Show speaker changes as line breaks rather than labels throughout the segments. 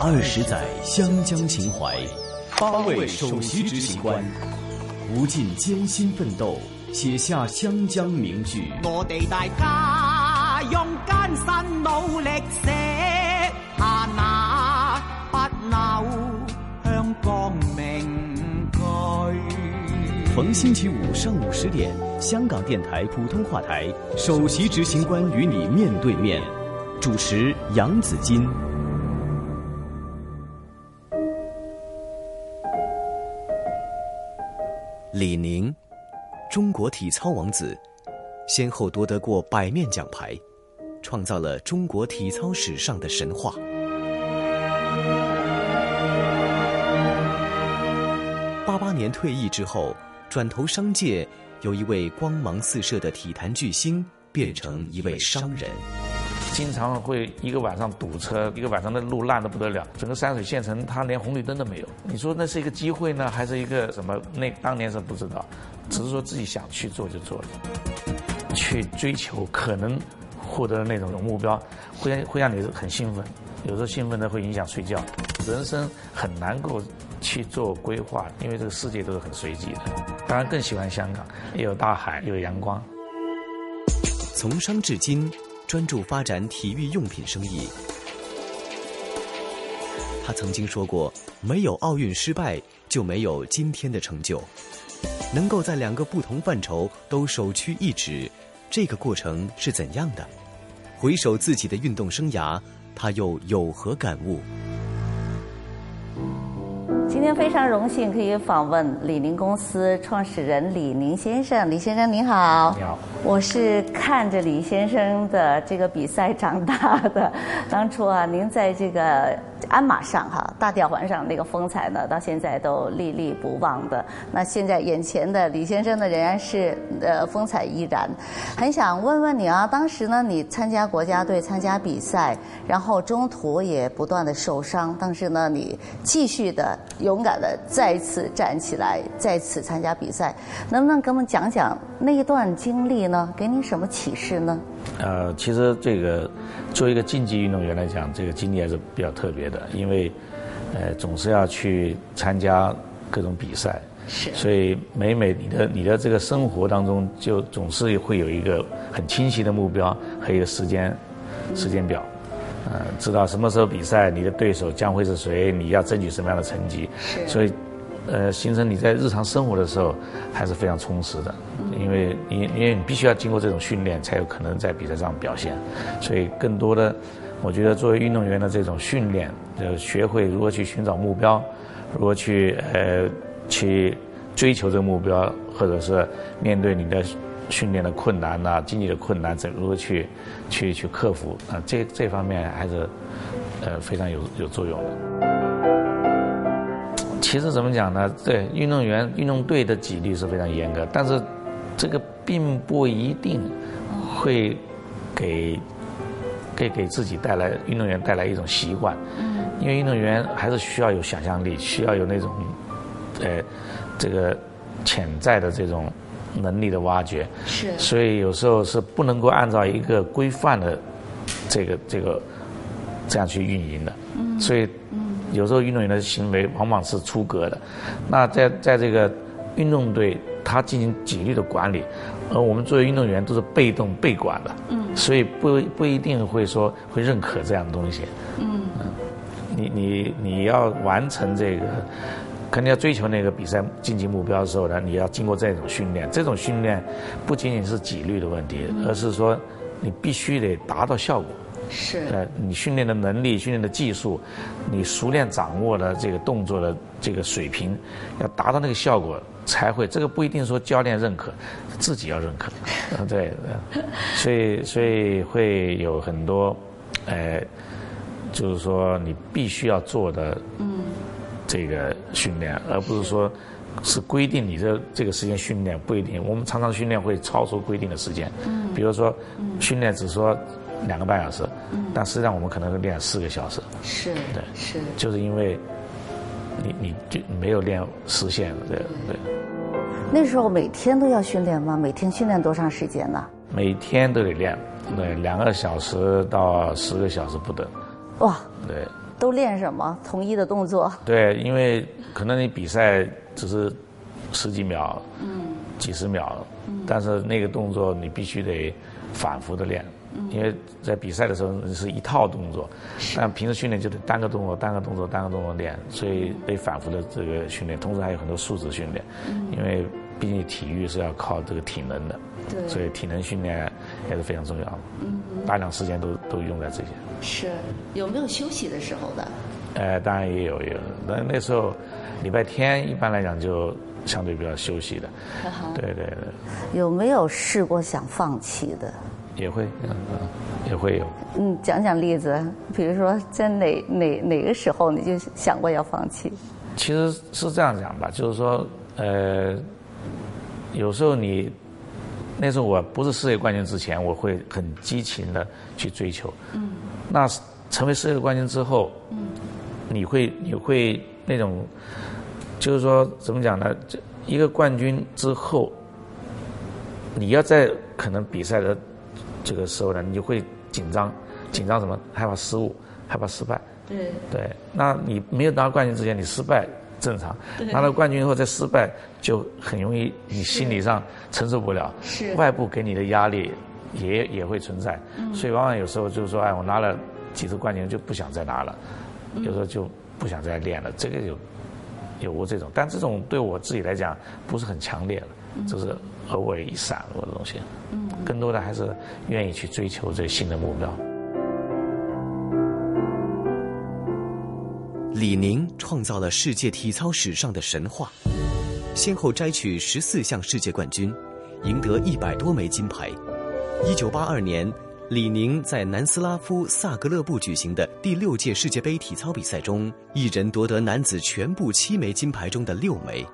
二十载湘江情怀，八位首席执行官，无尽艰辛奋斗，写下湘江名句。
我哋大家用艰辛努力写下那不朽香港名句。
逢星期五上午十点，香港电台普通话台，首席执行官与你面对面，主持杨子金。李宁，中国体操王子，先后夺得过百面奖牌，创造了中国体操史上的神话。八八年退役之后，转投商界，由一位光芒四射的体坛巨星变成一位商人。
经常会一个晚上堵车，一个晚上的路烂的不得了，整个山水县城它连红绿灯都没有。你说那是一个机会呢，还是一个什么？那当年是不知道，只是说自己想去做就做了，去追求可能获得的那种目标，会让会让你很兴奋，有时候兴奋的会影响睡觉。人生很难够去做规划，因为这个世界都是很随机的。当然更喜欢香港，又有大海，有阳光。
从商至今。专注发展体育用品生意。他曾经说过：“没有奥运失败，就没有今天的成就。”能够在两个不同范畴都首屈一指，这个过程是怎样的？回首自己的运动生涯，他又有何感悟？
今天非常荣幸可以访问李宁公司创始人李宁先生。李先生您好。
你好。
我是看着李先生的这个比赛长大的。当初啊，您在这个鞍马上哈，大吊环上那个风采呢，到现在都历历不忘的。那现在眼前的李先生呢，仍然是呃风采依然。很想问问你啊，当时呢，你参加国家队参加比赛，然后中途也不断的受伤，但是呢，你继续的勇敢的再次站起来，再次参加比赛，能不能给我们讲讲那一段经历？呢，给你什么启示呢？
呃，其实这个作为一个竞技运动员来讲，这个经历还是比较特别的，因为呃总是要去参加各种比赛，
是，
所以每每你的你的这个生活当中，就总是会有一个很清晰的目标和一个时间时间表，呃，知道什么时候比赛，你的对手将会是谁，你要争取什么样的成绩，
是，
所以呃形成你在日常生活的时候还是非常充实的。因为你因为你必须要经过这种训练，才有可能在比赛上表现，所以更多的，我觉得作为运动员的这种训练，呃，学会如何去寻找目标，如何去呃去追求这个目标，或者是面对你的训练的困难呐、经济的困难，怎如何去去去克服啊？这这方面还是呃非常有有作用的。其实怎么讲呢？对运动员、运动队的纪律是非常严格，但是。这个并不一定会给给给自己带来运动员带来一种习惯，因为运动员还是需要有想象力，需要有那种呃这个潜在的这种能力的挖掘。
是。
所以有时候是不能够按照一个规范的这个这个这样去运营的。嗯。所以有时候运动员的行为往往是出格的。那在在这个运动队。他进行纪律的管理，而我们作为运动员都是被动被管的，嗯，所以不不一定会说会认可这样的东西，嗯，你你你要完成这个，肯定要追求那个比赛竞技目标的时候呢，你要经过这种训练，这种训练不仅仅是纪律的问题，而是说你必须得达到效果。
是，呃，
你训练的能力、训练的技术，你熟练掌握了这个动作的这个水平，要达到那个效果才会。这个不一定说教练认可，自己要认可。对，所以所以会有很多，呃，就是说你必须要做的，嗯，这个训练，而不是说是规定你的这个时间训练不一定。我们常常训练会超出规定的时间，嗯，比如说训练只说。两个半小时，但实际上我们可能会练四个小时。
是，
对，
是，
就是因为，你你就没有练实现，对对。
那时候每天都要训练吗？每天训练多长时间呢？
每天都得练，对，两个小时到十个小时不等。
哇！
对，
都练什么？同一的动作。
对，因为可能你比赛只是十几秒，嗯，几十秒，嗯，但是那个动作你必须得反复的练，嗯，因为在比赛的时候是一套动作，但平时训练就得单个动作、单个动作、单个动作练，所以得反复的这个训练，同时还有很多素质训练，嗯，因为毕竟体育是要靠这个体能的，
对，
所以体能训练也是非常重要的，嗯，大量时间都都用在这些。
是有没有休息的时候的？
呃，当然也有有，那那时候礼拜天一般来讲就相对比较休息的，对对对。
有没有试过想放弃的？
也会，嗯嗯，也会有。
嗯，讲讲例子，比如说在哪哪哪个时候你就想过要放弃？
其实是这样讲吧，就是说，呃，有时候你那时候我不是世界冠军之前，我会很激情的去追求。嗯。那成为世界冠军之后，嗯，你会你会那种，就是说怎么讲呢？这一个冠军之后，你要在可能比赛的这个时候呢，你就会紧张，紧张什么？害怕失误，害怕失败。
对。
对，那你没有拿到冠军之前，你失败。正常，拿到冠军以后再失败，就很容易你心理上承受不了，
是。
外部给你的压力也也会存在，所以往往有时候就是说，哎，我拿了几次冠军就不想再拿了，有时候就不想再练了，这个有有过这种，但这种对我自己来讲不是很强烈的，就是偶尔一闪过的东西，更多的还是愿意去追求这新的目标。
李宁创造了世界体操史上的神话，先后摘取十四项世界冠军，赢得一百多枚金牌。一九八二年，李宁在南斯拉夫萨格勒布举行的第六届世界杯体操比赛中，一人夺得男子全部七枚金牌中的六枚，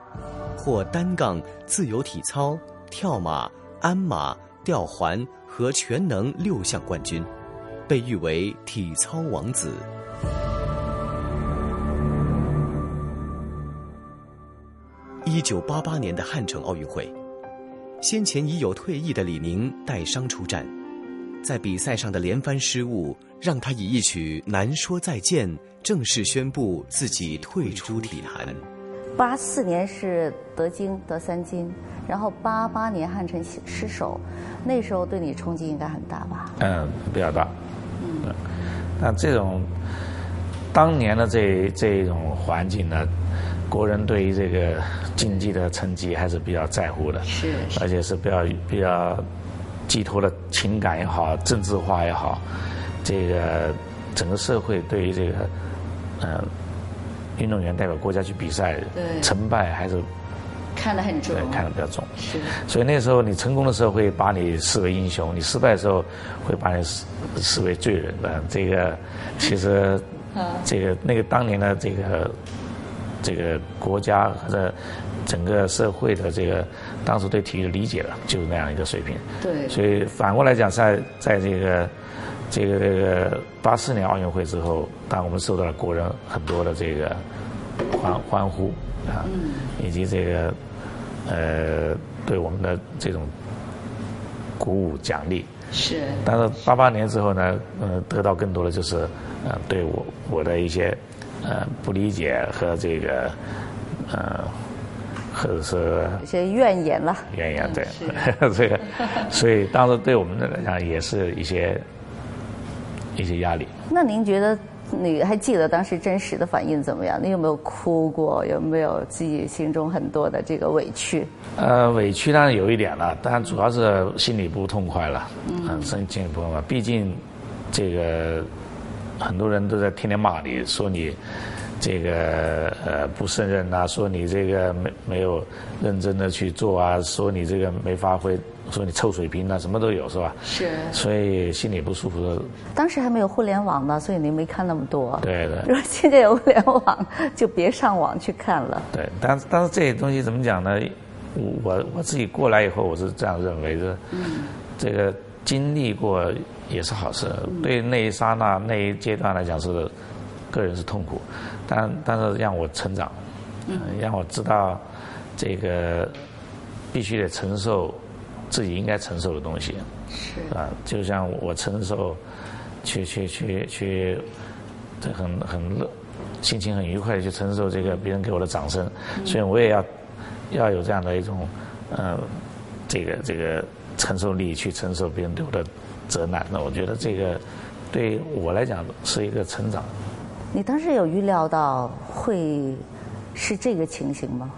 获单杠、自由体操、跳马、鞍马、吊环和全能六项冠军，被誉为体操王子。一九八八年的汉城奥运会，先前已有退役的李宁带伤出战，在比赛上的连番失误，让他以一曲《难说再见》正式宣布自己退出体坛。
八四年是得金得三金，然后八八年汉城失手，那时候对你冲击应该很大吧？
嗯，比较大。嗯，那这种当年的这这种环境呢？国人对于这个竞技的成绩还是比较在乎的，
是，
而且是比较比较寄托了情感也好，政治化也好，这个整个社会对于这个嗯运动员代表国家去比赛，成败还是
看得很重，
看得比较重。
是，
所以那时候你成功的时候会把你视为英雄，你失败的时候会把你视视为罪人。的这个其实 这个那个当年的这个。这个国家或者整个社会的这个当时对体育的理解了，就是那样一个水平。
对。
所以反过来讲，在在这个这个这个八四年奥运会之后，当我们受到了国人很多的这个欢欢呼啊，以及这个呃对我们的这种鼓舞奖励。
是。
但是八八年之后呢，呃，得到更多的就是呃对我我的一些。呃，不理解和这个，呃，或者是
一些怨言了。
怨言对，这个，所以当时对我们来讲也是一些一些压力。
那您觉得，你还记得当时真实的反应怎么样？你有没有哭过？有没有自己心中很多的这个委屈？
呃，委屈当然有一点了，但主要是心里不痛快了。嗯，心里不痛快，毕竟这个。很多人都在天天骂你，说你这个呃不胜任呐，说你这个没没有认真的去做啊，说你这个没发挥，说你臭水平啊，什么都有是吧？
是。
所以心里不舒服。
当时还没有互联网呢，所以您没看那么多。
对对。
如果现在有互联网，就别上网去看了。
对，但是但是这些东西怎么讲呢？我我自己过来以后，我是这样认为的。嗯。这个经历过。也是好事，对那一刹那那一阶段来讲是个人是痛苦，但但是让我成长，让我知道这个必须得承受自己应该承受的东西，
是。
啊，就像我承受去去去去这很很乐，心情很愉快的去承受这个别人给我的掌声，所以我也要要有这样的一种呃这个这个承受力去承受别人对我的责难。那我觉得这个对我来讲是一个成长。
你当时有预料到会是这个情形吗？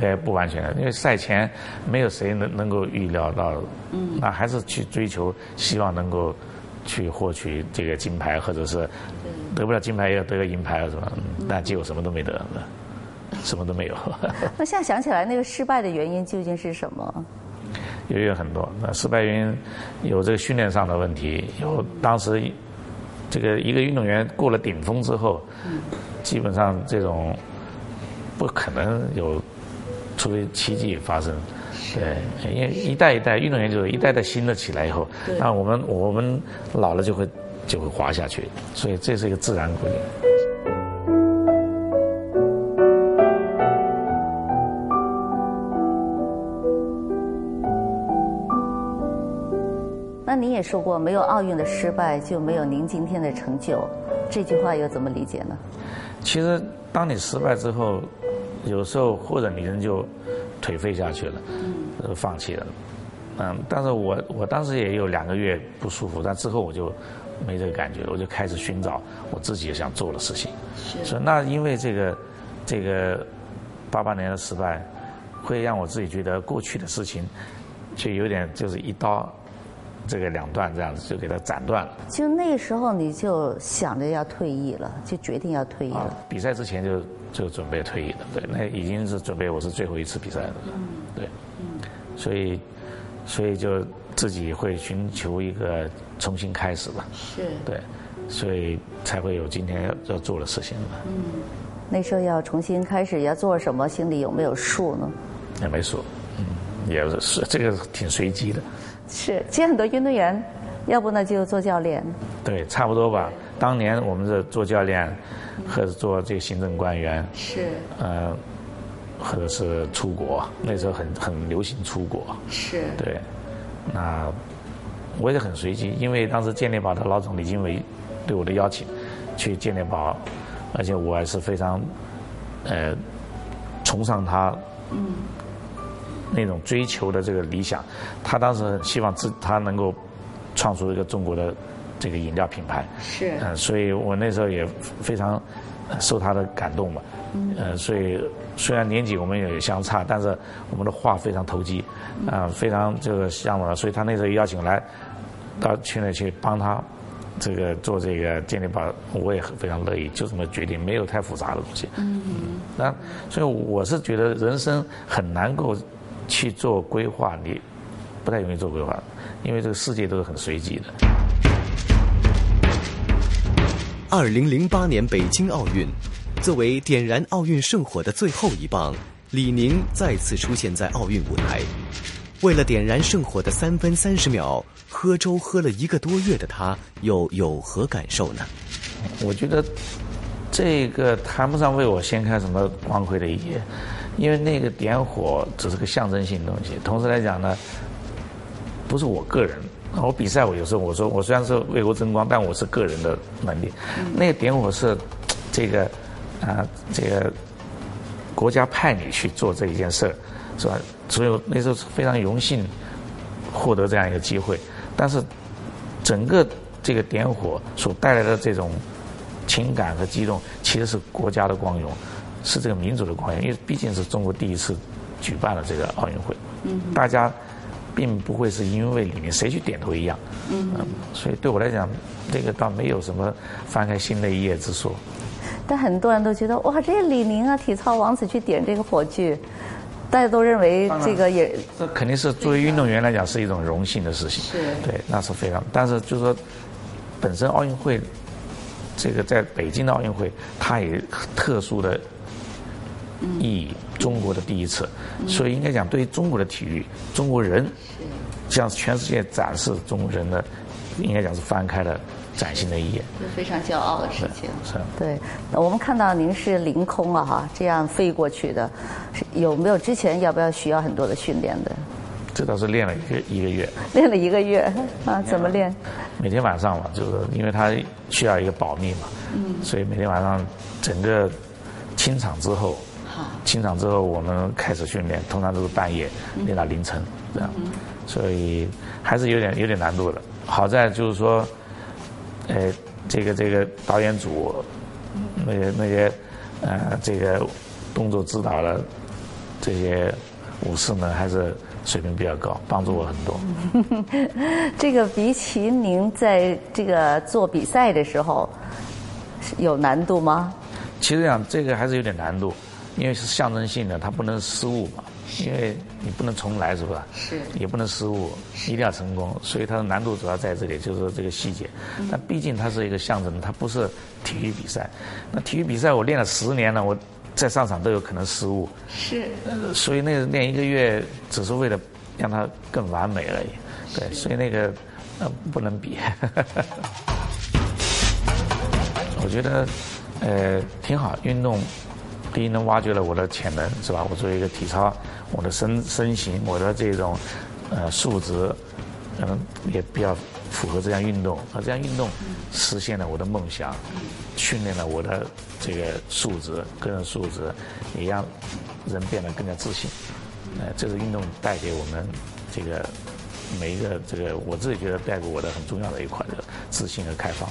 呃，不完全的，因为赛前没有谁能能够预料到，嗯，那还是去追求，希望能够去获取这个金牌，或者是得不了金牌也要得个银牌，是吧？但结果什么都没得，什么都没有。
那现在想起来，那个失败的原因究竟是什么？
也有很多，那失败原因有这个训练上的问题，有当时这个一个运动员过了顶峰之后，基本上这种不可能有。除非奇迹发生，对，因为一代一代运动员就是一代代新的起来以后，那我们我们老了就会就会滑下去，所以这是一个自然规律。
也说过，没有奥运的失败就没有您今天的成就，这句话又怎么理解呢？
其实，当你失败之后。有时候或者你人就颓废下去了，呃，放弃了，嗯，但是我我当时也有两个月不舒服，但之后我就没这个感觉了，我就开始寻找我自己想做的事情。是。说那因为这个这个八八年的失败，会让我自己觉得过去的事情，就有点就是一刀。这个两段这样子就给它斩断了。
就那时候你就想着要退役了，就决定要退役了。
比赛之前就就准备退役了，对，那已经是准备我是最后一次比赛了，对，所以所以就自己会寻求一个重新开始吧。
是。
对，所以才会有今天要要做的事情嘛。嗯。
那时候要重新开始要做什么，心里有没有数呢？
也没数，嗯，也是这个挺随机的。
是，其实很多运动员，要不呢就做教练。
对，差不多吧。当年我们是做教练，或者做这个行政官员。
是。
呃，或者是出国，那时候很很流行出国。
是。
对，那我也很随机，因为当时健力宝的老总李金伟对我的邀请，去健力宝，而且我还是非常，呃，崇尚他。嗯。那种追求的这个理想，他当时希望自他能够创出一个中国的这个饮料品牌。
是。
嗯，所以我那时候也非常受他的感动嘛。嗯。呃，所以虽然年纪我们也相差，但是我们的话非常投机，啊，非常这个向往。所以他那时候邀请来到去那去帮他这个做这个健力宝，我也非常乐意，就这么决定，没有太复杂的东西。嗯。那所以我是觉得人生很难够。去做规划，你不太容易做规划，因为这个世界都是很随机的。
二零零八年北京奥运，作为点燃奥运圣火的最后一棒，李宁再次出现在奥运舞台。为了点燃圣火的三分三十秒，喝粥喝了一个多月的他，又有何感受呢？
我觉得这个谈不上为我掀开什么光辉的一页。因为那个点火只是个象征性东西，同时来讲呢，不是我个人。我比赛，我有时候我说，我虽然是为国争光，但我是个人的能力。那个点火是这个啊，这个国家派你去做这一件事儿，是吧？所以那时候非常荣幸获得这样一个机会。但是整个这个点火所带来的这种情感和激动，其实是国家的光荣。是这个民族的光荣，因为毕竟是中国第一次举办了这个奥运会，大家并不会是因为里面谁去点头一样，嗯，所以对我来讲，这个倒没有什么翻开新的一页之说。
但很多人都觉得，哇，这个李宁啊，体操王子去点这个火炬，大家都认为这个也
这肯定是作为运动员来讲是一种荣幸的事情，
是，
对，那是非常。但是就是说，本身奥运会这个在北京的奥运会，它也特殊的。意义，中国的第一次，所以应该讲，对于中国的体育，中国人向全世界展示中国人的，应该讲是翻开了崭新的一页，
是非常骄傲的事情。
是。
对，我们看到您是凌空啊，哈，这样飞过去的，有没有之前要不要需要很多的训练的？
这倒是练了一个一个月。
练了一个月啊？怎么练？
每天晚上嘛，就是因为它需要一个保密嘛。嗯，所以每天晚上整个清场之后，好，清场之后我们开始训练，通常都是半夜练到凌晨这样，所以还是有点有点难度的。好在就是说，呃，这个这个导演组，那些那些呃这个动作指导的这些武士呢，还是。水平比较高，帮助我很多。
这个比起您在这个做比赛的时候，有难度吗？
其实讲这个还是有点难度，因为是象征性的，它不能失误嘛。因为你不能重来，是吧？
是。
也不能失误，一定要成功。所以它的难度主要在这里，就是这个细节。但毕竟它是一个象征，它不是体育比赛。那体育比赛我练了十年了，我。在上场都有可能失误，
是，
所以那个练一个月只是为了让它更完美而已，对，所以那个呃不能比。我觉得呃挺好，运动第一能挖掘了我的潜能，是吧？我作为一个体操，我的身身形，我的这种呃素质，嗯也比较。符合这项运动，而这项运动实现了我的梦想，训练了我的这个素质，个人素质，也让人变得更加自信。呃，这是运动带给我们这个每一个这个，我自己觉得带给我的很重要的一块的自信和开放。